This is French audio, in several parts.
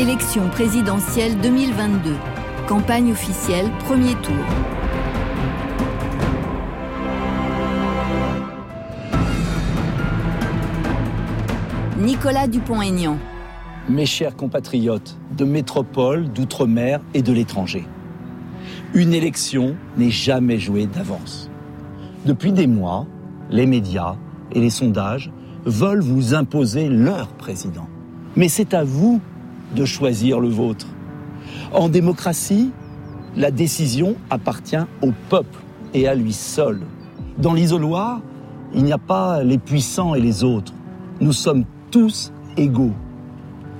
Élection présidentielle 2022. Campagne officielle, premier tour. Nicolas Dupont-Aignan. Mes chers compatriotes de métropole, d'outre-mer et de l'étranger, une élection n'est jamais jouée d'avance. Depuis des mois, les médias et les sondages veulent vous imposer leur président. Mais c'est à vous de choisir le vôtre. En démocratie, la décision appartient au peuple et à lui seul. Dans l'isoloir, il n'y a pas les puissants et les autres. Nous sommes tous égaux.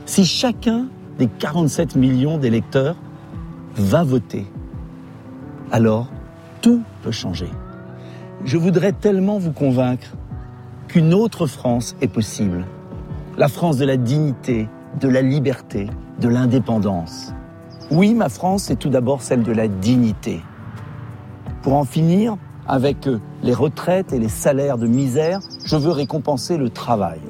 Si chacun des 47 millions d'électeurs va voter, alors tout peut changer. Je voudrais tellement vous convaincre qu'une autre France est possible. La France de la dignité, de la liberté, de l'indépendance. Oui, ma France est tout d'abord celle de la dignité. Pour en finir avec les retraites et les salaires de misère, je veux récompenser le travail.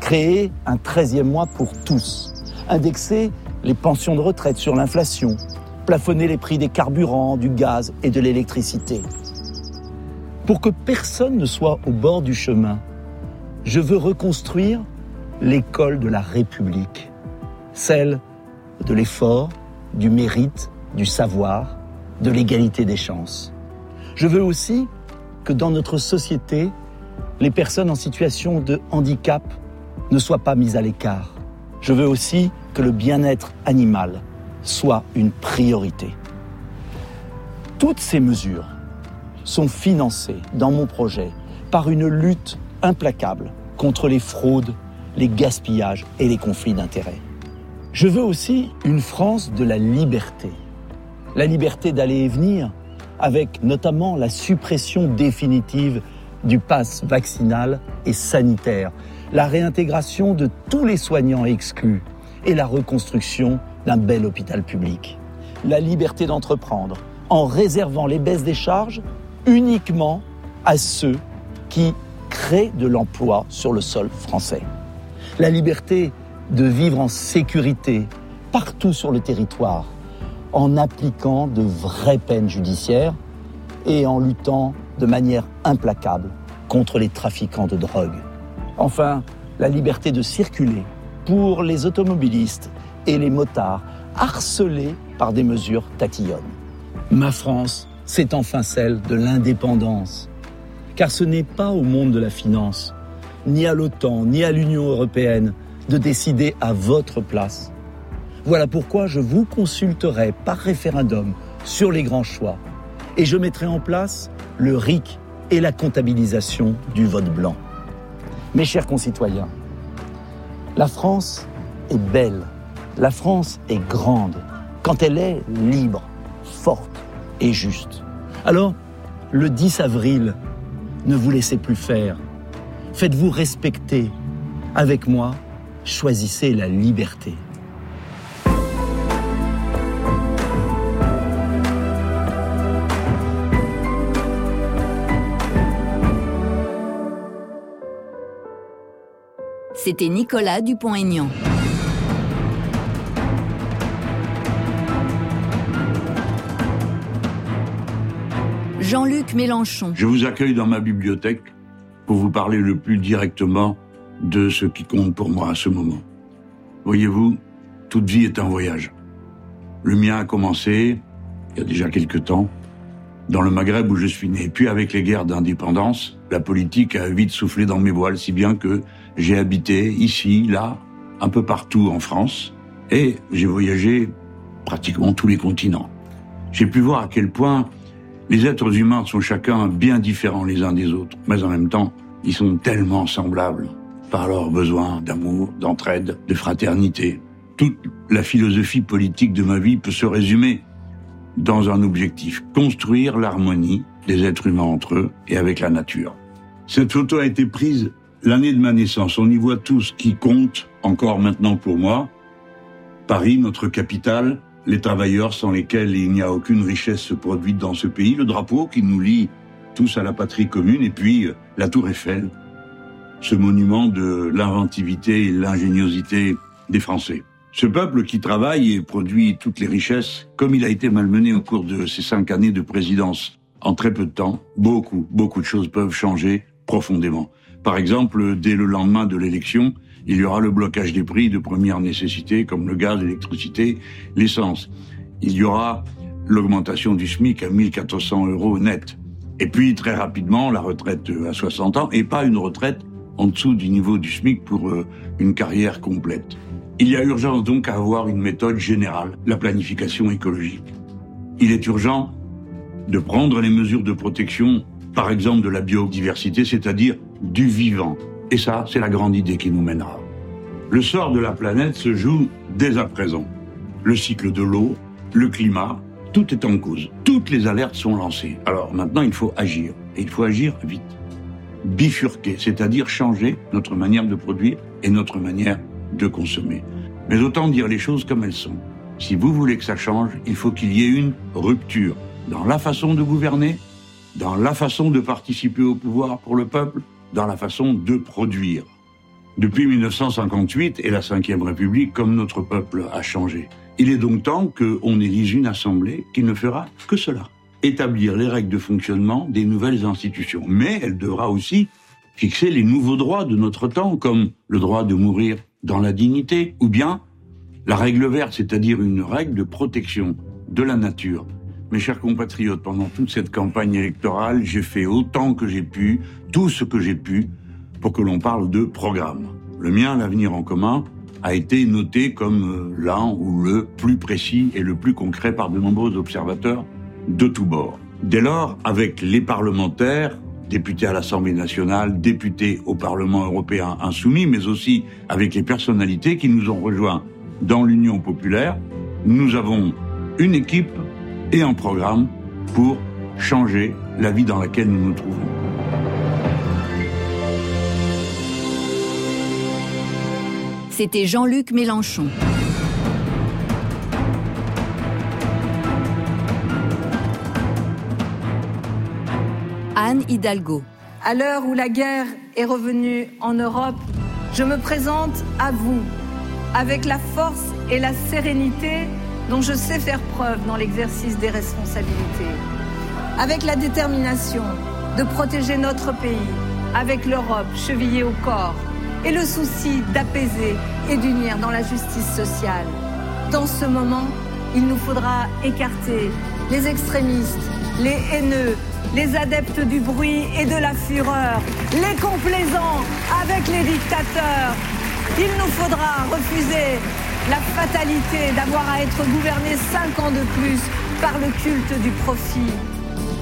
Créer un 13e mois pour tous. Indexer les pensions de retraite sur l'inflation. Plafonner les prix des carburants, du gaz et de l'électricité. Pour que personne ne soit au bord du chemin, je veux reconstruire l'école de la République, celle de l'effort, du mérite, du savoir, de l'égalité des chances. Je veux aussi que dans notre société, les personnes en situation de handicap ne soient pas mises à l'écart. Je veux aussi que le bien-être animal soit une priorité. Toutes ces mesures sont financées dans mon projet par une lutte implacable contre les fraudes les gaspillages et les conflits d'intérêts. Je veux aussi une France de la liberté. La liberté d'aller et venir, avec notamment la suppression définitive du pass vaccinal et sanitaire, la réintégration de tous les soignants exclus et la reconstruction d'un bel hôpital public. La liberté d'entreprendre en réservant les baisses des charges uniquement à ceux qui créent de l'emploi sur le sol français la liberté de vivre en sécurité partout sur le territoire, en appliquant de vraies peines judiciaires et en luttant de manière implacable contre les trafiquants de drogue. Enfin, la liberté de circuler pour les automobilistes et les motards harcelés par des mesures tatillonnes. Ma France, c'est enfin celle de l'indépendance. Car ce n'est pas au monde de la finance ni à l'OTAN, ni à l'Union européenne de décider à votre place. Voilà pourquoi je vous consulterai par référendum sur les grands choix et je mettrai en place le RIC et la comptabilisation du vote blanc. Mes chers concitoyens, la France est belle, la France est grande quand elle est libre, forte et juste. Alors, le 10 avril, ne vous laissez plus faire Faites-vous respecter. Avec moi, choisissez la liberté. C'était Nicolas Dupont-Aignan. Jean-Luc Mélenchon. Je vous accueille dans ma bibliothèque pour vous parler le plus directement de ce qui compte pour moi à ce moment. Voyez-vous, toute vie est un voyage. Le mien a commencé, il y a déjà quelque temps, dans le Maghreb où je suis né. Puis avec les guerres d'indépendance, la politique a vite soufflé dans mes voiles, si bien que j'ai habité ici, là, un peu partout en France, et j'ai voyagé pratiquement tous les continents. J'ai pu voir à quel point les êtres humains sont chacun bien différents les uns des autres, mais en même temps, ils sont tellement semblables par leurs besoins d'amour, d'entraide, de fraternité. Toute la philosophie politique de ma vie peut se résumer dans un objectif, construire l'harmonie des êtres humains entre eux et avec la nature. Cette photo a été prise l'année de ma naissance. On y voit tout ce qui compte encore maintenant pour moi. Paris, notre capitale, les travailleurs sans lesquels il n'y a aucune richesse produite dans ce pays, le drapeau qui nous lie tous à la patrie commune, et puis euh, la tour Eiffel, ce monument de l'inventivité et l'ingéniosité des Français. Ce peuple qui travaille et produit toutes les richesses, comme il a été malmené au cours de ces cinq années de présidence, en très peu de temps, beaucoup, beaucoup de choses peuvent changer profondément. Par exemple, dès le lendemain de l'élection, il y aura le blocage des prix de première nécessité comme le gaz, l'électricité, l'essence. Il y aura l'augmentation du SMIC à 1400 euros net. Et puis, très rapidement, la retraite à 60 ans, et pas une retraite en dessous du niveau du SMIC pour euh, une carrière complète. Il y a urgence donc à avoir une méthode générale, la planification écologique. Il est urgent de prendre les mesures de protection, par exemple de la biodiversité, c'est-à-dire du vivant. Et ça, c'est la grande idée qui nous mènera. Le sort de la planète se joue dès à présent. Le cycle de l'eau, le climat, tout est en cause. Toutes les alertes sont lancées. Alors maintenant, il faut agir. Et il faut agir vite. Bifurquer, c'est-à-dire changer notre manière de produire et notre manière de consommer. Mais autant dire les choses comme elles sont. Si vous voulez que ça change, il faut qu'il y ait une rupture dans la façon de gouverner, dans la façon de participer au pouvoir pour le peuple, dans la façon de produire. Depuis 1958 et la Ve République, comme notre peuple a changé. Il est donc temps qu'on élise une assemblée qui ne fera que cela. Établir les règles de fonctionnement des nouvelles institutions. Mais elle devra aussi fixer les nouveaux droits de notre temps, comme le droit de mourir dans la dignité, ou bien la règle verte, c'est-à-dire une règle de protection de la nature. Mes chers compatriotes, pendant toute cette campagne électorale, j'ai fait autant que j'ai pu, tout ce que j'ai pu, pour que l'on parle de programme. Le mien, l'avenir en commun, a été noté comme euh, l'un ou le plus précis et le plus concret par de nombreux observateurs de tous bords. Dès lors, avec les parlementaires, députés à l'Assemblée nationale, députés au Parlement européen insoumis, mais aussi avec les personnalités qui nous ont rejoints dans l'Union populaire, nous avons une équipe et un programme pour changer la vie dans laquelle nous nous trouvons. C'était Jean-Luc Mélenchon. Anne Hidalgo. À l'heure où la guerre est revenue en Europe, je me présente à vous avec la force et la sérénité dont je sais faire preuve dans l'exercice des responsabilités, avec la détermination de protéger notre pays, avec l'Europe chevillée au corps et le souci d'apaiser et d'unir dans la justice sociale. Dans ce moment, il nous faudra écarter les extrémistes, les haineux, les adeptes du bruit et de la fureur, les complaisants avec les dictateurs. Il nous faudra refuser la fatalité d'avoir à être gouverné cinq ans de plus par le culte du profit.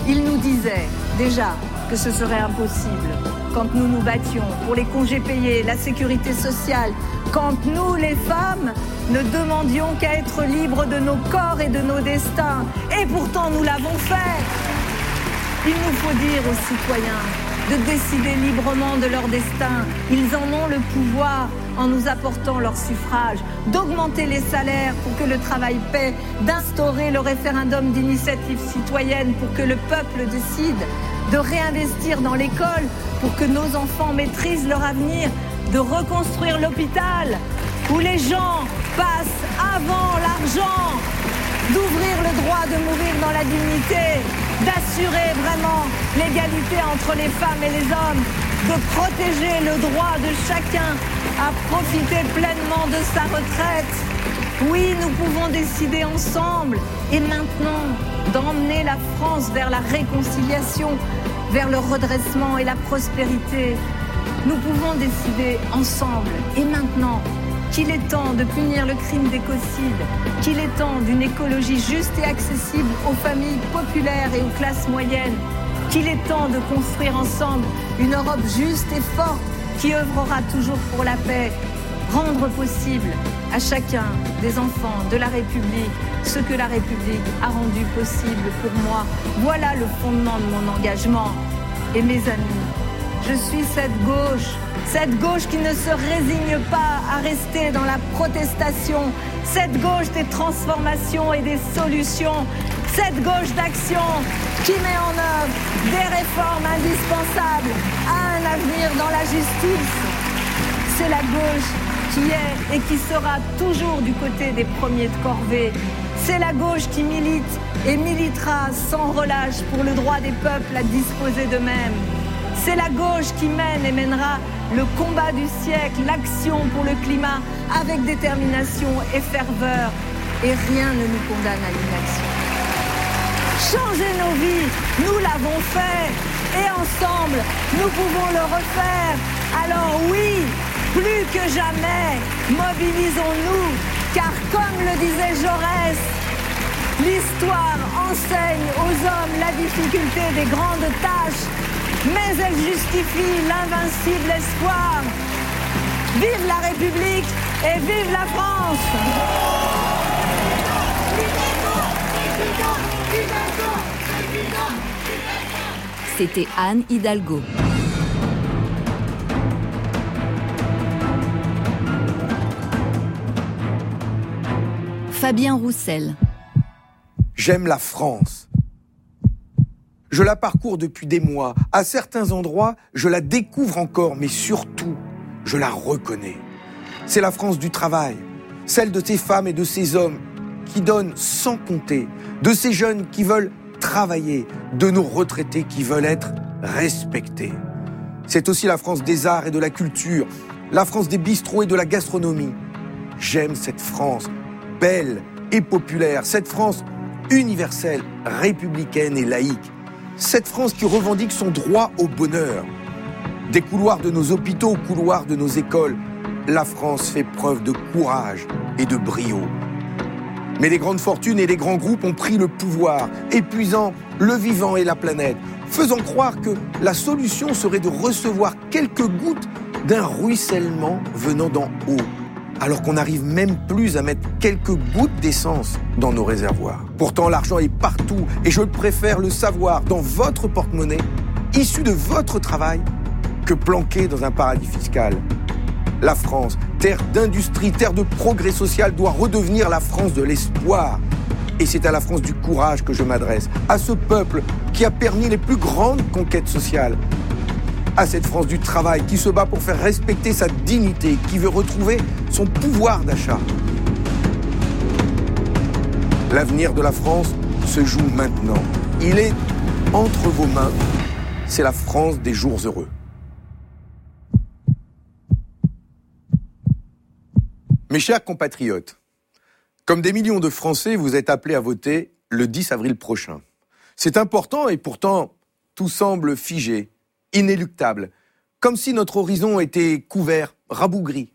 Il nous disait déjà que ce serait impossible quand nous nous battions pour les congés payés, la sécurité sociale, quand nous, les femmes, ne demandions qu'à être libres de nos corps et de nos destins. Et pourtant, nous l'avons fait. Il nous faut dire aux citoyens de décider librement de leur destin. Ils en ont le pouvoir en nous apportant leur suffrage, d'augmenter les salaires pour que le travail paie, d'instaurer le référendum d'initiative citoyenne pour que le peuple décide, de réinvestir dans l'école pour que nos enfants maîtrisent leur avenir, de reconstruire l'hôpital où les gens passent avant l'argent, d'ouvrir le droit de mourir dans la dignité, d'assurer vraiment l'égalité entre les femmes et les hommes, de protéger le droit de chacun à profiter pleinement de sa retraite. Oui, nous pouvons décider ensemble et maintenant d'emmener la France vers la réconciliation, vers le redressement et la prospérité. Nous pouvons décider ensemble et maintenant qu'il est temps de punir le crime d'écocide, qu'il est temps d'une écologie juste et accessible aux familles populaires et aux classes moyennes, qu'il est temps de construire ensemble une Europe juste et forte qui œuvrera toujours pour la paix, rendre possible à chacun des enfants de la République ce que la République a rendu possible pour moi. Voilà le fondement de mon engagement. Et mes amis, je suis cette gauche, cette gauche qui ne se résigne pas à rester dans la protestation, cette gauche des transformations et des solutions, cette gauche d'action qui met en œuvre des réformes indispensables à un avenir dans la justice. C'est la gauche qui est et qui sera toujours du côté des premiers de corvée. C'est la gauche qui milite et militera sans relâche pour le droit des peuples à disposer d'eux-mêmes. C'est la gauche qui mène et mènera le combat du siècle, l'action pour le climat avec détermination et ferveur. Et rien ne nous condamne à l'inaction. Changer nos vies, nous l'avons fait. Et ensemble, nous pouvons le refaire. Alors oui, plus que jamais, mobilisons-nous, car comme le disait Jaurès, l'histoire enseigne aux hommes la difficulté des grandes tâches, mais elle justifie l'invincible espoir. Vive la République et vive la France C'était Anne Hidalgo. Fabien Roussel. J'aime la France. Je la parcours depuis des mois. À certains endroits, je la découvre encore, mais surtout, je la reconnais. C'est la France du travail, celle de ces femmes et de ces hommes qui donnent sans compter, de ces jeunes qui veulent travailler, de nos retraités qui veulent être respectés. C'est aussi la France des arts et de la culture, la France des bistrots et de la gastronomie. J'aime cette France belle et populaire, cette France universelle, républicaine et laïque, cette France qui revendique son droit au bonheur. Des couloirs de nos hôpitaux aux couloirs de nos écoles, la France fait preuve de courage et de brio. Mais les grandes fortunes et les grands groupes ont pris le pouvoir, épuisant le vivant et la planète, faisant croire que la solution serait de recevoir quelques gouttes d'un ruissellement venant d'en haut alors qu'on n'arrive même plus à mettre quelques gouttes d'essence dans nos réservoirs. Pourtant, l'argent est partout et je préfère le savoir dans votre porte-monnaie, issu de votre travail, que planqué dans un paradis fiscal. La France, terre d'industrie, terre de progrès social, doit redevenir la France de l'espoir. Et c'est à la France du courage que je m'adresse, à ce peuple qui a permis les plus grandes conquêtes sociales, à cette France du travail qui se bat pour faire respecter sa dignité, qui veut retrouver son pouvoir d'achat. L'avenir de la France se joue maintenant. Il est entre vos mains. C'est la France des jours heureux. Mes chers compatriotes, comme des millions de Français, vous êtes appelés à voter le 10 avril prochain. C'est important et pourtant tout semble figé, inéluctable, comme si notre horizon était couvert, rabougri.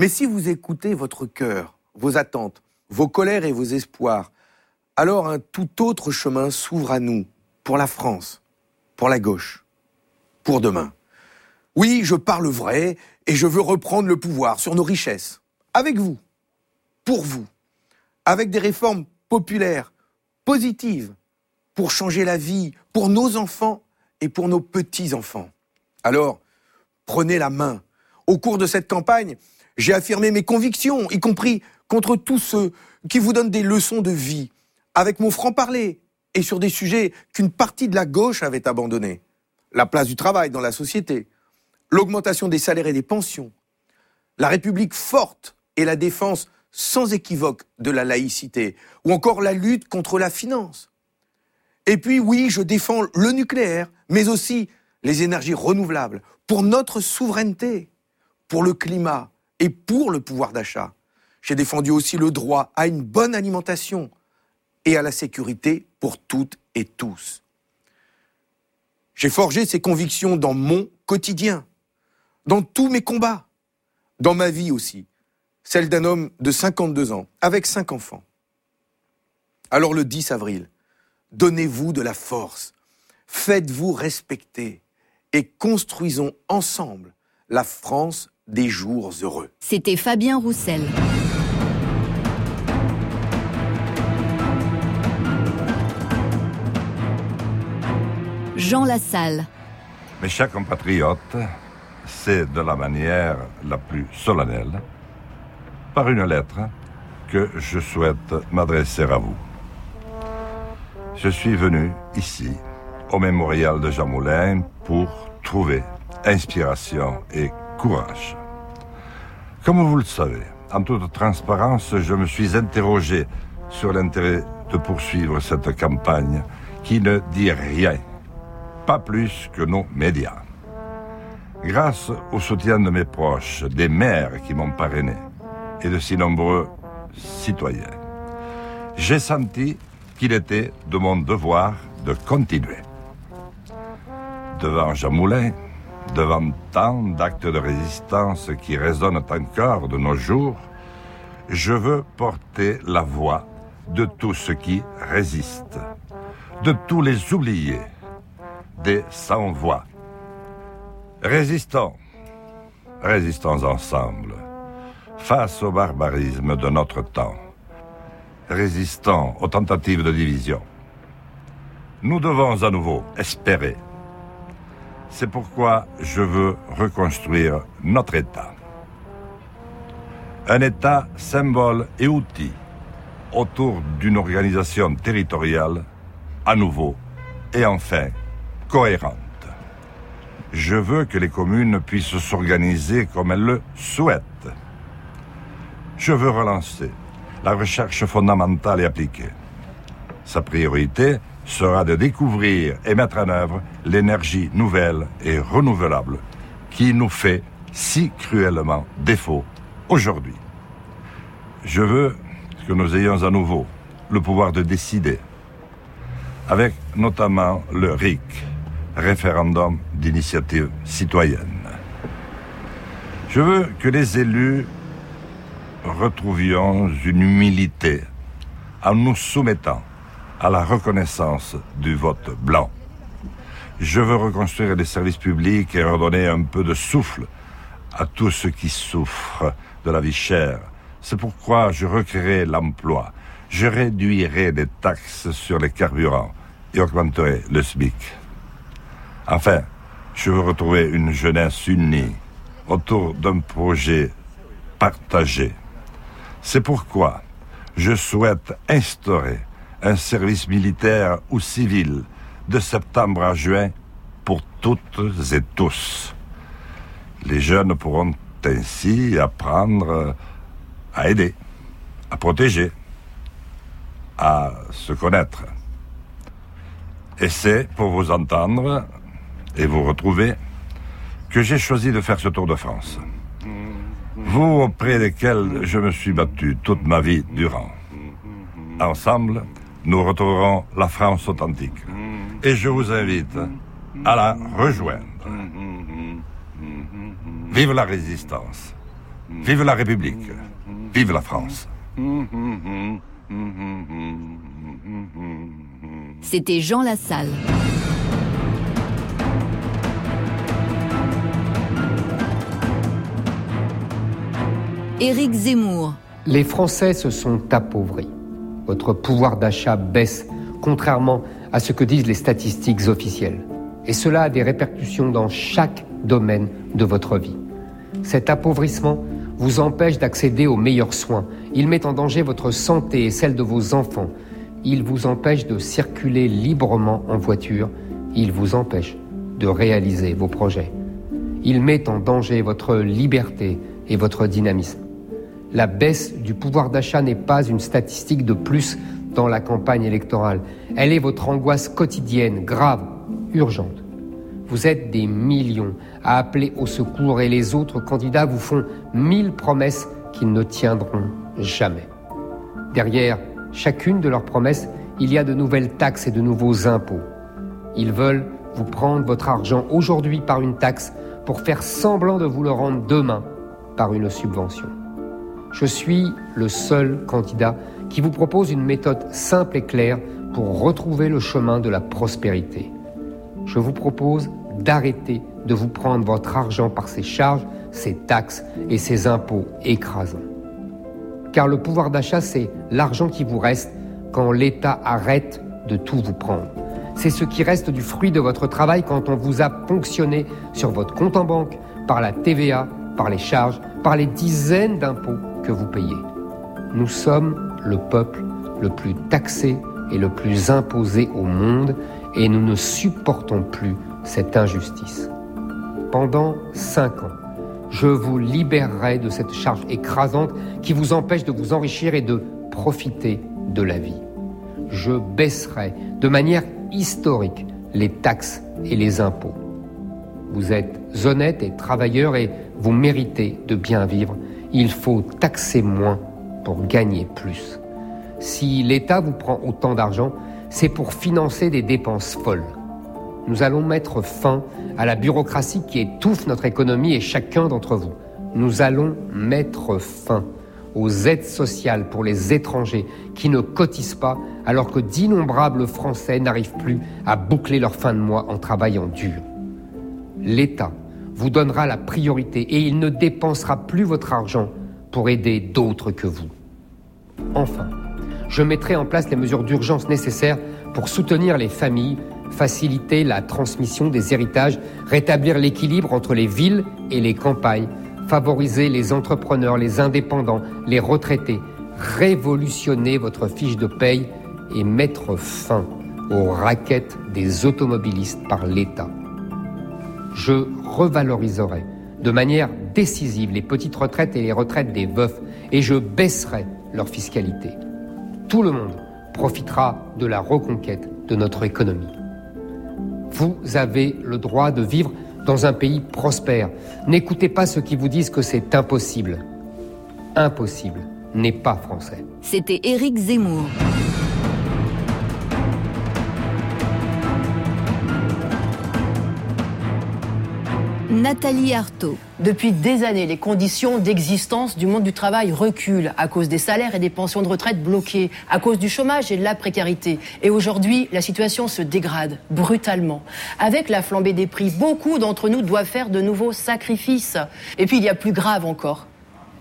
Mais si vous écoutez votre cœur, vos attentes, vos colères et vos espoirs, alors un tout autre chemin s'ouvre à nous, pour la France, pour la gauche, pour demain. Oui, je parle vrai et je veux reprendre le pouvoir sur nos richesses, avec vous, pour vous, avec des réformes populaires, positives, pour changer la vie, pour nos enfants et pour nos petits-enfants. Alors, prenez la main. Au cours de cette campagne, j'ai affirmé mes convictions, y compris contre tous ceux qui vous donnent des leçons de vie, avec mon franc-parler, et sur des sujets qu'une partie de la gauche avait abandonnés. La place du travail dans la société, l'augmentation des salaires et des pensions, la République forte et la défense sans équivoque de la laïcité, ou encore la lutte contre la finance. Et puis oui, je défends le nucléaire, mais aussi les énergies renouvelables, pour notre souveraineté, pour le climat et pour le pouvoir d'achat. J'ai défendu aussi le droit à une bonne alimentation et à la sécurité pour toutes et tous. J'ai forgé ces convictions dans mon quotidien, dans tous mes combats, dans ma vie aussi, celle d'un homme de 52 ans, avec cinq enfants. Alors le 10 avril, donnez-vous de la force, faites-vous respecter et construisons ensemble la France des jours heureux. C'était Fabien Roussel. Jean Lassalle. Mes chers compatriotes, c'est de la manière la plus solennelle, par une lettre, que je souhaite m'adresser à vous. Je suis venu ici, au mémorial de Jean Moulin, pour trouver inspiration et courage. Comme vous le savez, en toute transparence, je me suis interrogé sur l'intérêt de poursuivre cette campagne qui ne dit rien, pas plus que nos médias. Grâce au soutien de mes proches, des maires qui m'ont parrainé et de si nombreux citoyens, j'ai senti qu'il était de mon devoir de continuer. Devant Jean Moulin, devant tant d'actes de résistance qui résonnent encore de nos jours, je veux porter la voix de tous ceux qui résistent, de tous les oubliés, des sans-voix. Résistons, résistons ensemble, face au barbarisme de notre temps. Résistons aux tentatives de division. Nous devons à nouveau espérer. C'est pourquoi je veux reconstruire notre État. Un État symbole et outil autour d'une organisation territoriale à nouveau et enfin cohérente. Je veux que les communes puissent s'organiser comme elles le souhaitent. Je veux relancer la recherche fondamentale et appliquée. Sa priorité sera de découvrir et mettre en œuvre l'énergie nouvelle et renouvelable qui nous fait si cruellement défaut aujourd'hui. Je veux que nous ayons à nouveau le pouvoir de décider, avec notamment le RIC, référendum d'initiative citoyenne. Je veux que les élus retrouvions une humilité en nous soumettant à la reconnaissance du vote blanc. Je veux reconstruire les services publics et redonner un peu de souffle à tous ceux qui souffrent de la vie chère. C'est pourquoi je recréerai l'emploi. Je réduirai les taxes sur les carburants et augmenterai le SMIC. Enfin, je veux retrouver une jeunesse unie autour d'un projet partagé. C'est pourquoi je souhaite instaurer un service militaire ou civil de septembre à juin pour toutes et tous. Les jeunes pourront ainsi apprendre à aider, à protéger, à se connaître. Et c'est pour vous entendre et vous retrouver que j'ai choisi de faire ce tour de France. Vous auprès desquels je me suis battu toute ma vie durant. Ensemble, nous retrouverons la France authentique. Et je vous invite à la rejoindre. Vive la résistance. Vive la République. Vive la France. C'était Jean Lassalle. Éric Zemmour. Les Français se sont appauvris. Votre pouvoir d'achat baisse, contrairement à ce que disent les statistiques officielles. Et cela a des répercussions dans chaque domaine de votre vie. Cet appauvrissement vous empêche d'accéder aux meilleurs soins. Il met en danger votre santé et celle de vos enfants. Il vous empêche de circuler librement en voiture. Il vous empêche de réaliser vos projets. Il met en danger votre liberté et votre dynamisme. La baisse du pouvoir d'achat n'est pas une statistique de plus dans la campagne électorale. Elle est votre angoisse quotidienne, grave, urgente. Vous êtes des millions à appeler au secours et les autres candidats vous font mille promesses qu'ils ne tiendront jamais. Derrière chacune de leurs promesses, il y a de nouvelles taxes et de nouveaux impôts. Ils veulent vous prendre votre argent aujourd'hui par une taxe pour faire semblant de vous le rendre demain par une subvention. Je suis le seul candidat qui vous propose une méthode simple et claire pour retrouver le chemin de la prospérité. Je vous propose d'arrêter de vous prendre votre argent par ces charges, ces taxes et ces impôts écrasants. Car le pouvoir d'achat, c'est l'argent qui vous reste quand l'État arrête de tout vous prendre. C'est ce qui reste du fruit de votre travail quand on vous a ponctionné sur votre compte en banque par la TVA, par les charges, par les dizaines d'impôts vous payez. Nous sommes le peuple le plus taxé et le plus imposé au monde et nous ne supportons plus cette injustice. Pendant cinq ans, Je vous libérerai de cette charge écrasante qui vous empêche de vous enrichir et de profiter de la vie. Je baisserai de manière historique les taxes et les impôts. Vous êtes honnête et travailleur et vous méritez de bien vivre. Il faut taxer moins pour gagner plus. Si l'État vous prend autant d'argent, c'est pour financer des dépenses folles. Nous allons mettre fin à la bureaucratie qui étouffe notre économie et chacun d'entre vous. Nous allons mettre fin aux aides sociales pour les étrangers qui ne cotisent pas alors que d'innombrables Français n'arrivent plus à boucler leur fin de mois en travaillant dur l'État vous donnera la priorité et il ne dépensera plus votre argent pour aider d'autres que vous. Enfin, je mettrai en place les mesures d'urgence nécessaires pour soutenir les familles, faciliter la transmission des héritages, rétablir l'équilibre entre les villes et les campagnes, favoriser les entrepreneurs, les indépendants, les retraités, révolutionner votre fiche de paye et mettre fin aux raquettes des automobilistes par l'État je revaloriserai de manière décisive les petites retraites et les retraites des veufs et je baisserai leur fiscalité. Tout le monde profitera de la reconquête de notre économie. Vous avez le droit de vivre dans un pays prospère. N'écoutez pas ceux qui vous disent que c'est impossible. Impossible n'est pas français. C'était Éric Zemmour. Nathalie Arthaud. Depuis des années, les conditions d'existence du monde du travail reculent à cause des salaires et des pensions de retraite bloquées, à cause du chômage et de la précarité. Et aujourd'hui, la situation se dégrade brutalement. Avec la flambée des prix, beaucoup d'entre nous doivent faire de nouveaux sacrifices. Et puis il y a plus grave encore.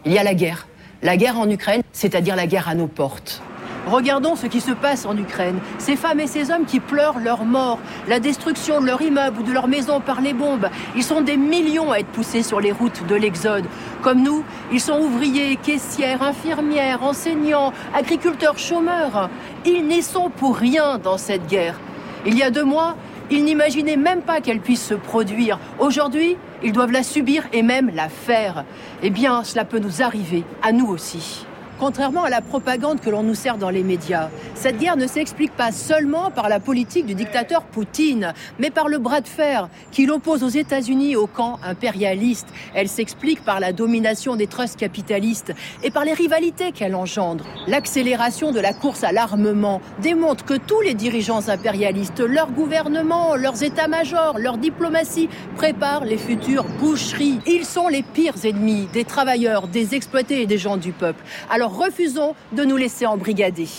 Il y a la guerre. La guerre en Ukraine, c'est-à-dire la guerre à nos portes. Regardons ce qui se passe en Ukraine. Ces femmes et ces hommes qui pleurent leur mort, la destruction de leur immeuble ou de leur maison par les bombes. Ils sont des millions à être poussés sur les routes de l'Exode. Comme nous, ils sont ouvriers, caissières, infirmières, enseignants, agriculteurs, chômeurs. Ils n'y sont pour rien dans cette guerre. Il y a deux mois, ils n'imaginaient même pas qu'elle puisse se produire. Aujourd'hui, ils doivent la subir et même la faire. Eh bien, cela peut nous arriver, à nous aussi. Contrairement à la propagande que l'on nous sert dans les médias, cette guerre ne s'explique pas seulement par la politique du dictateur Poutine, mais par le bras de fer qu'il oppose aux États-Unis au camp impérialiste. Elle s'explique par la domination des trusts capitalistes et par les rivalités qu'elle engendre. L'accélération de la course à l'armement démontre que tous les dirigeants impérialistes, leurs gouvernements, leurs états-majors, leur diplomatie préparent les futures boucheries. Ils sont les pires ennemis des travailleurs, des exploités et des gens du peuple. Alors refusons de nous laisser embrigader.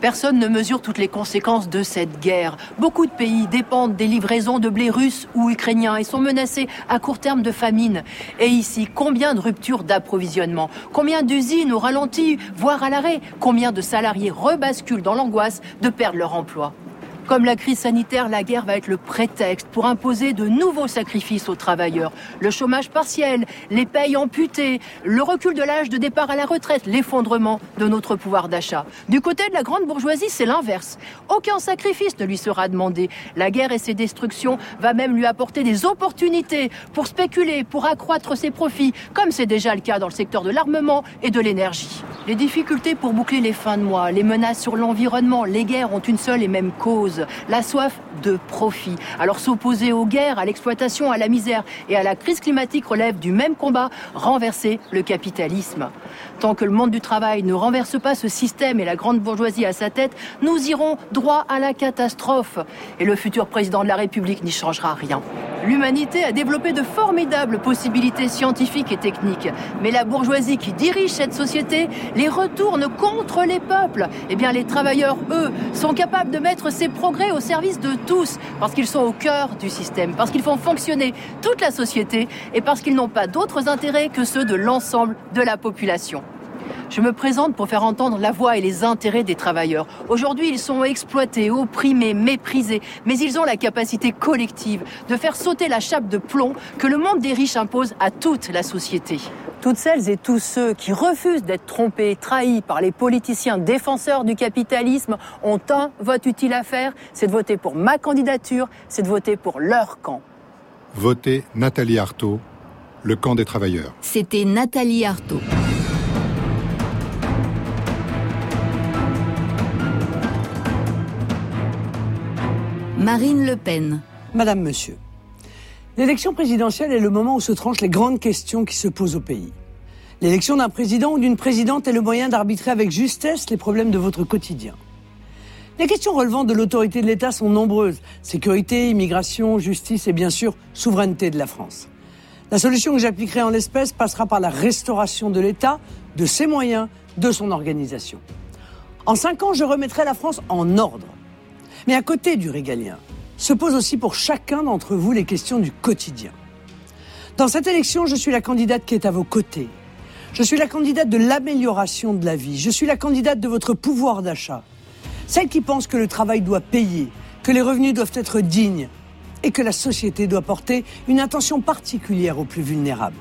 Personne ne mesure toutes les conséquences de cette guerre. Beaucoup de pays dépendent des livraisons de blé russe ou ukrainien et sont menacés à court terme de famine. Et ici, combien de ruptures d'approvisionnement? Combien d'usines au ralenti, voire à l'arrêt? Combien de salariés rebasculent dans l'angoisse de perdre leur emploi? Comme la crise sanitaire, la guerre va être le prétexte pour imposer de nouveaux sacrifices aux travailleurs. Le chômage partiel, les payes amputées, le recul de l'âge de départ à la retraite, l'effondrement de notre pouvoir d'achat. Du côté de la grande bourgeoisie, c'est l'inverse. Aucun sacrifice ne lui sera demandé. La guerre et ses destructions va même lui apporter des opportunités pour spéculer, pour accroître ses profits, comme c'est déjà le cas dans le secteur de l'armement et de l'énergie. Les difficultés pour boucler les fins de mois, les menaces sur l'environnement, les guerres ont une seule et même cause la soif de profit. Alors s'opposer aux guerres, à l'exploitation, à la misère et à la crise climatique relève du même combat, renverser le capitalisme. Tant que le monde du travail ne renverse pas ce système et la grande bourgeoisie à sa tête, nous irons droit à la catastrophe. Et le futur président de la République n'y changera rien. L'humanité a développé de formidables possibilités scientifiques et techniques. Mais la bourgeoisie qui dirige cette société les retourne contre les peuples. Eh bien, les travailleurs, eux, sont capables de mettre ces au service de tous, parce qu'ils sont au cœur du système, parce qu'ils font fonctionner toute la société et parce qu'ils n'ont pas d'autres intérêts que ceux de l'ensemble de la population. Je me présente pour faire entendre la voix et les intérêts des travailleurs. Aujourd'hui, ils sont exploités, opprimés, méprisés, mais ils ont la capacité collective de faire sauter la chape de plomb que le monde des riches impose à toute la société. Toutes celles et tous ceux qui refusent d'être trompés, trahis par les politiciens défenseurs du capitalisme ont un vote utile à faire, c'est de voter pour ma candidature, c'est de voter pour leur camp. Votez Nathalie Arthaud, le camp des travailleurs. C'était Nathalie Arthaud. Marine Le Pen. Madame, Monsieur, l'élection présidentielle est le moment où se tranchent les grandes questions qui se posent au pays. L'élection d'un président ou d'une présidente est le moyen d'arbitrer avec justesse les problèmes de votre quotidien. Les questions relevant de l'autorité de l'État sont nombreuses. Sécurité, immigration, justice et bien sûr souveraineté de la France. La solution que j'appliquerai en l'espèce passera par la restauration de l'État, de ses moyens, de son organisation. En cinq ans, je remettrai la France en ordre. Mais à côté du régalien, se posent aussi pour chacun d'entre vous les questions du quotidien. Dans cette élection, je suis la candidate qui est à vos côtés. Je suis la candidate de l'amélioration de la vie. Je suis la candidate de votre pouvoir d'achat. Celle qui pense que le travail doit payer, que les revenus doivent être dignes et que la société doit porter une attention particulière aux plus vulnérables.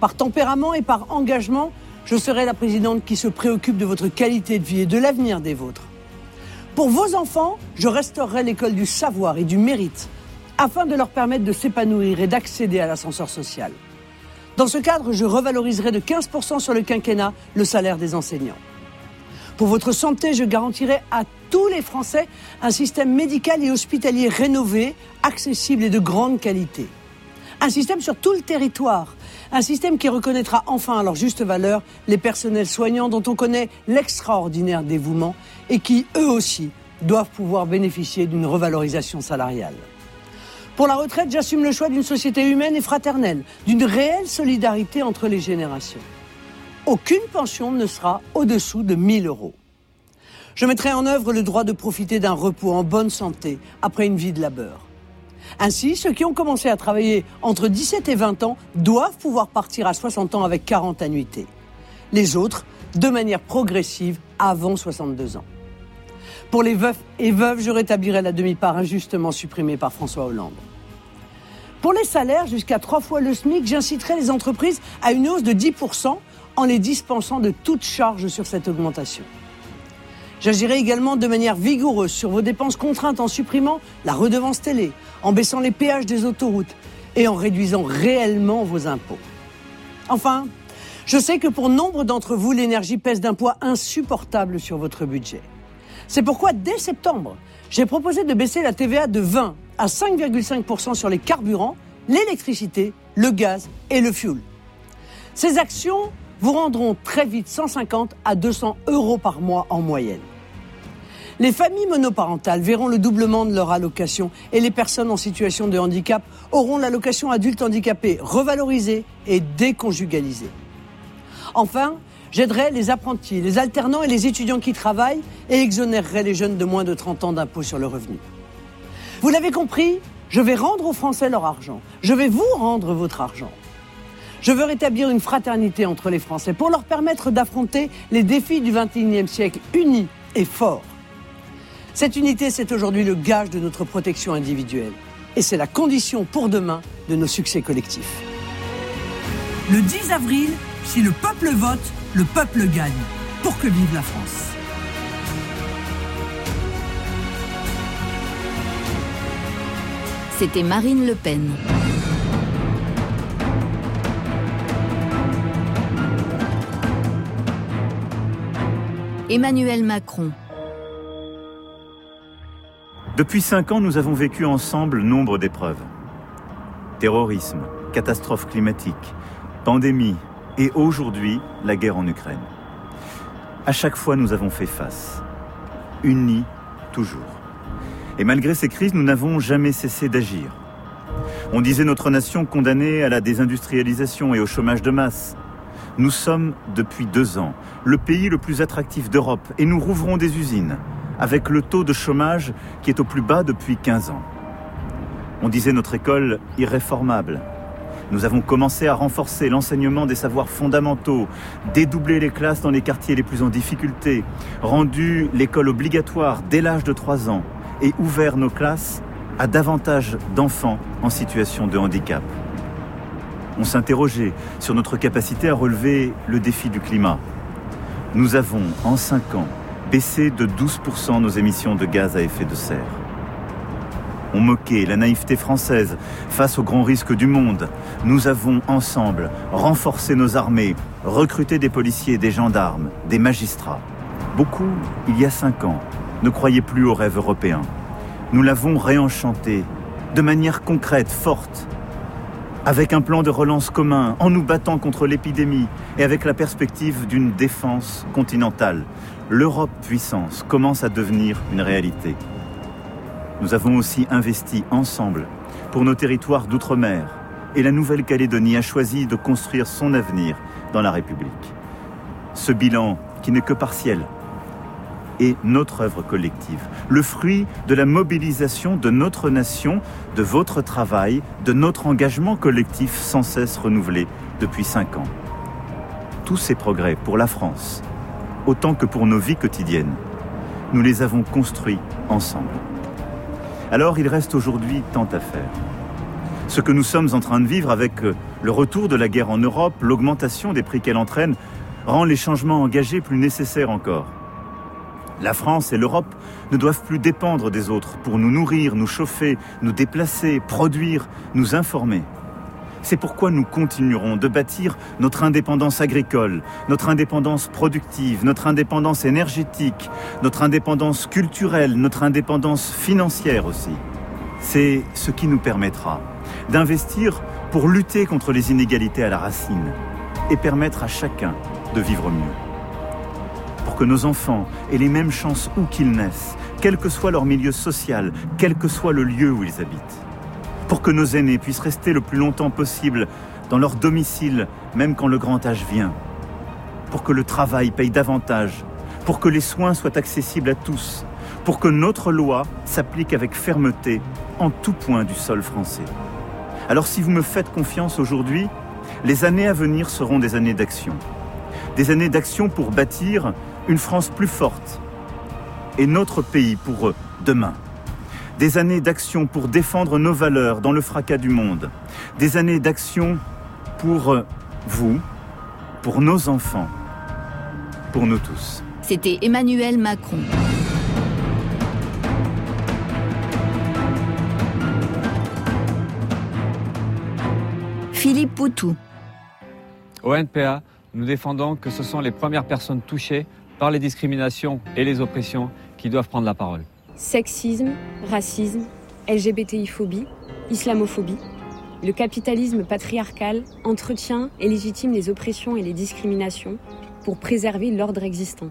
Par tempérament et par engagement, je serai la présidente qui se préoccupe de votre qualité de vie et de l'avenir des vôtres. Pour vos enfants, je restaurerai l'école du savoir et du mérite afin de leur permettre de s'épanouir et d'accéder à l'ascenseur social. Dans ce cadre, je revaloriserai de 15% sur le quinquennat le salaire des enseignants. Pour votre santé, je garantirai à tous les Français un système médical et hospitalier rénové, accessible et de grande qualité. Un système sur tout le territoire. Un système qui reconnaîtra enfin à leur juste valeur les personnels soignants dont on connaît l'extraordinaire dévouement et qui, eux aussi, doivent pouvoir bénéficier d'une revalorisation salariale. Pour la retraite, j'assume le choix d'une société humaine et fraternelle, d'une réelle solidarité entre les générations. Aucune pension ne sera au-dessous de 1000 euros. Je mettrai en œuvre le droit de profiter d'un repos en bonne santé après une vie de labeur. Ainsi, ceux qui ont commencé à travailler entre 17 et 20 ans doivent pouvoir partir à 60 ans avec 40 annuités. Les autres, de manière progressive, avant 62 ans. Pour les veufs et veuves, je rétablirai la demi-part injustement supprimée par François Hollande. Pour les salaires jusqu'à trois fois le SMIC, j'inciterai les entreprises à une hausse de 10% en les dispensant de toute charge sur cette augmentation. J'agirai également de manière vigoureuse sur vos dépenses contraintes en supprimant la redevance télé, en baissant les péages des autoroutes et en réduisant réellement vos impôts. Enfin, je sais que pour nombre d'entre vous, l'énergie pèse d'un poids insupportable sur votre budget. C'est pourquoi, dès septembre, j'ai proposé de baisser la TVA de 20 à 5,5% sur les carburants, l'électricité, le gaz et le fioul. Ces actions vous rendront très vite 150 à 200 euros par mois en moyenne. Les familles monoparentales verront le doublement de leur allocation et les personnes en situation de handicap auront l'allocation adulte handicapé revalorisée et déconjugalisée. Enfin, j'aiderai les apprentis, les alternants et les étudiants qui travaillent et exonérerai les jeunes de moins de 30 ans d'impôt sur le revenu. Vous l'avez compris, je vais rendre aux Français leur argent. Je vais vous rendre votre argent. Je veux rétablir une fraternité entre les Français pour leur permettre d'affronter les défis du XXIe siècle unis et forts. Cette unité, c'est aujourd'hui le gage de notre protection individuelle. Et c'est la condition pour demain de nos succès collectifs. Le 10 avril, si le peuple vote, le peuple gagne. Pour que vive la France. C'était Marine Le Pen. Emmanuel Macron. Depuis cinq ans, nous avons vécu ensemble nombre d'épreuves. Terrorisme, catastrophe climatique, pandémie et aujourd'hui la guerre en Ukraine. À chaque fois, nous avons fait face. Unis, toujours. Et malgré ces crises, nous n'avons jamais cessé d'agir. On disait notre nation condamnée à la désindustrialisation et au chômage de masse. Nous sommes, depuis deux ans, le pays le plus attractif d'Europe et nous rouvrons des usines, avec le taux de chômage qui est au plus bas depuis 15 ans. On disait notre école irréformable. Nous avons commencé à renforcer l'enseignement des savoirs fondamentaux, dédoubler les classes dans les quartiers les plus en difficulté, rendu l'école obligatoire dès l'âge de 3 ans et ouvert nos classes à davantage d'enfants en situation de handicap. On s'interrogeait sur notre capacité à relever le défi du climat. Nous avons, en 5 ans, baissé de 12% nos émissions de gaz à effet de serre. ont moqué la naïveté française face aux grands risques du monde. Nous avons ensemble renforcé nos armées, recruté des policiers, des gendarmes, des magistrats. Beaucoup, il y a cinq ans, ne croyaient plus au rêve européen. Nous l'avons réenchanté de manière concrète, forte, avec un plan de relance commun, en nous battant contre l'épidémie et avec la perspective d'une défense continentale. L'Europe puissance commence à devenir une réalité. Nous avons aussi investi ensemble pour nos territoires d'outre-mer et la Nouvelle-Calédonie a choisi de construire son avenir dans la République. Ce bilan, qui n'est que partiel, est notre œuvre collective, le fruit de la mobilisation de notre nation, de votre travail, de notre engagement collectif sans cesse renouvelé depuis cinq ans. Tous ces progrès pour la France, autant que pour nos vies quotidiennes, nous les avons construits ensemble. Alors il reste aujourd'hui tant à faire. Ce que nous sommes en train de vivre avec euh, le retour de la guerre en Europe, l'augmentation des prix qu'elle entraîne, rend les changements engagés plus nécessaires encore. La France et l'Europe ne doivent plus dépendre des autres pour nous nourrir, nous chauffer, nous déplacer, produire, nous informer. C'est pourquoi nous continuerons de bâtir notre indépendance agricole, notre indépendance productive, notre indépendance énergétique, notre indépendance culturelle, notre indépendance financière aussi. C'est ce qui nous permettra d'investir pour lutter contre les inégalités à la racine et permettre à chacun de vivre mieux pour que nos enfants aient les mêmes chances où qu'ils naissent, quel que soit leur milieu social, quel que soit le lieu où ils habitent. Pour que nos aînés puissent rester le plus longtemps possible dans leur domicile, même quand le grand âge vient. Pour que le travail paye davantage, pour que les soins soient accessibles à tous, pour que notre loi s'applique avec fermeté en tout point du sol français. Alors si vous me faites confiance aujourd'hui, les années à venir seront des années d'action. Des années d'action pour bâtir une France plus forte et notre pays pour eux demain. Des années d'action pour défendre nos valeurs dans le fracas du monde. Des années d'action pour euh, vous, pour nos enfants, pour nous tous. C'était Emmanuel Macron. Philippe Poutou. Au NPA, nous défendons que ce sont les premières personnes touchées par les discriminations et les oppressions qui doivent prendre la parole. Sexisme, racisme, LGBTI-phobie, islamophobie. Le capitalisme patriarcal entretient et légitime les oppressions et les discriminations pour préserver l'ordre existant.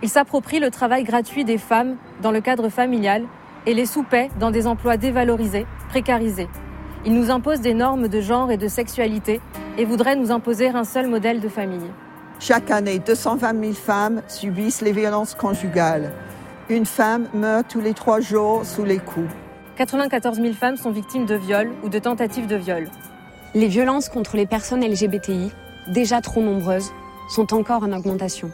Il s'approprie le travail gratuit des femmes dans le cadre familial et les sous-paie dans des emplois dévalorisés, précarisés. Il nous impose des normes de genre et de sexualité et voudrait nous imposer un seul modèle de famille. Chaque année, 220 000 femmes subissent les violences conjugales. Une femme meurt tous les trois jours sous les coups. 94 000 femmes sont victimes de viols ou de tentatives de viol. Les violences contre les personnes LGBTI, déjà trop nombreuses, sont encore en augmentation.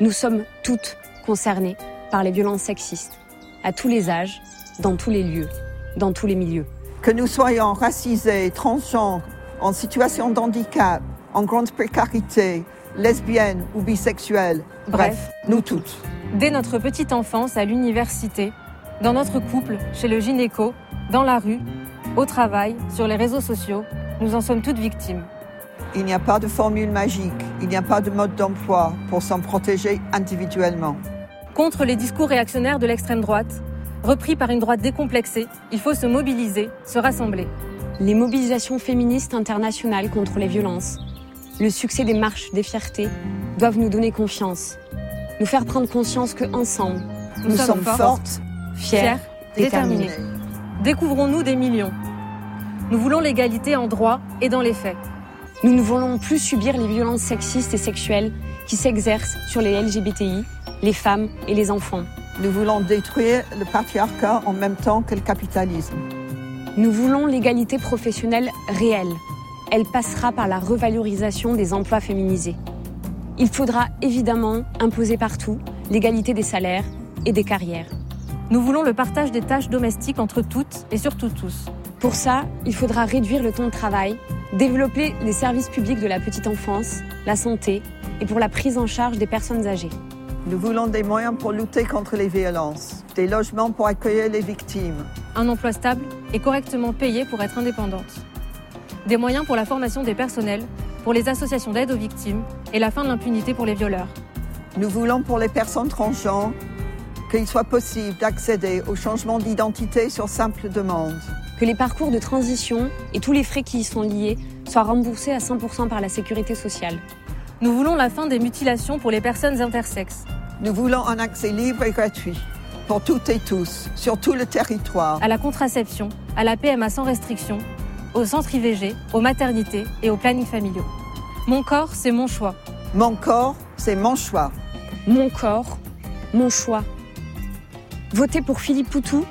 Nous sommes toutes concernées par les violences sexistes, à tous les âges, dans tous les lieux, dans tous les milieux. Que nous soyons racisés, transgenres, en situation de handicap, en grande précarité, lesbiennes ou bisexuelles, bref, nous toutes. Dès notre petite enfance à l'université, dans notre couple, chez le gynéco, dans la rue, au travail, sur les réseaux sociaux, nous en sommes toutes victimes. Il n'y a pas de formule magique, il n'y a pas de mode d'emploi pour s'en protéger individuellement. Contre les discours réactionnaires de l'extrême droite, repris par une droite décomplexée, il faut se mobiliser, se rassembler. Les mobilisations féministes internationales contre les violences, le succès des marches des fiertés doivent nous donner confiance, nous faire prendre conscience que ensemble, nous, sommes, fortes, fières, déterminées. Découvrons-nous des millions. Nous voulons l'égalité en droit et dans les faits. Nous ne voulons plus subir les violences sexistes et sexuelles qui s'exercent sur les LGBTI, les femmes et les enfants. Nous voulons détruire le patriarcat en même temps que le capitalisme. Nous voulons l'égalité professionnelle réelle elle passera par la revalorisation des emplois féminisés. Il faudra évidemment imposer partout l'égalité des salaires et des carrières. Nous voulons le partage des tâches domestiques entre toutes et surtout tous. Pour ça, il faudra réduire le temps de travail, développer les services publics de la petite enfance, la santé et pour la prise en charge des personnes âgées. Nous voulons des moyens pour lutter contre les violences, des logements pour accueillir les victimes, un emploi stable et correctement payé pour être indépendante. Des moyens pour la formation des personnels, pour les associations d'aide aux victimes et la fin de l'impunité pour les violeurs. Nous voulons pour les personnes transgenres qu'il soit possible d'accéder au changement d'identité sur simple demande. Que les parcours de transition et tous les frais qui y sont liés soient remboursés à 100% par la sécurité sociale. Nous voulons la fin des mutilations pour les personnes intersexes. Nous voulons un accès libre et gratuit pour toutes et tous, sur tout le territoire. À la contraception, à la PMA sans restriction, au centre IVG, aux maternités et aux plannings familiaux. Mon corps, c'est mon choix. Mon corps, c'est mon choix. Mon corps, mon choix. Voter pour Philippe Poutou,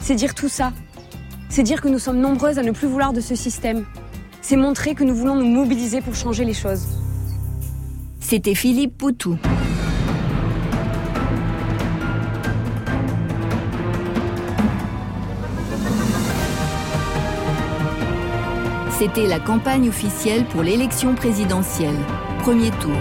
c'est dire tout ça. C'est dire que nous sommes nombreuses à ne plus vouloir de ce système. C'est montrer que nous voulons nous mobiliser pour changer les choses. C'était Philippe Poutou. C'était la campagne officielle pour l'élection présidentielle. Premier tour.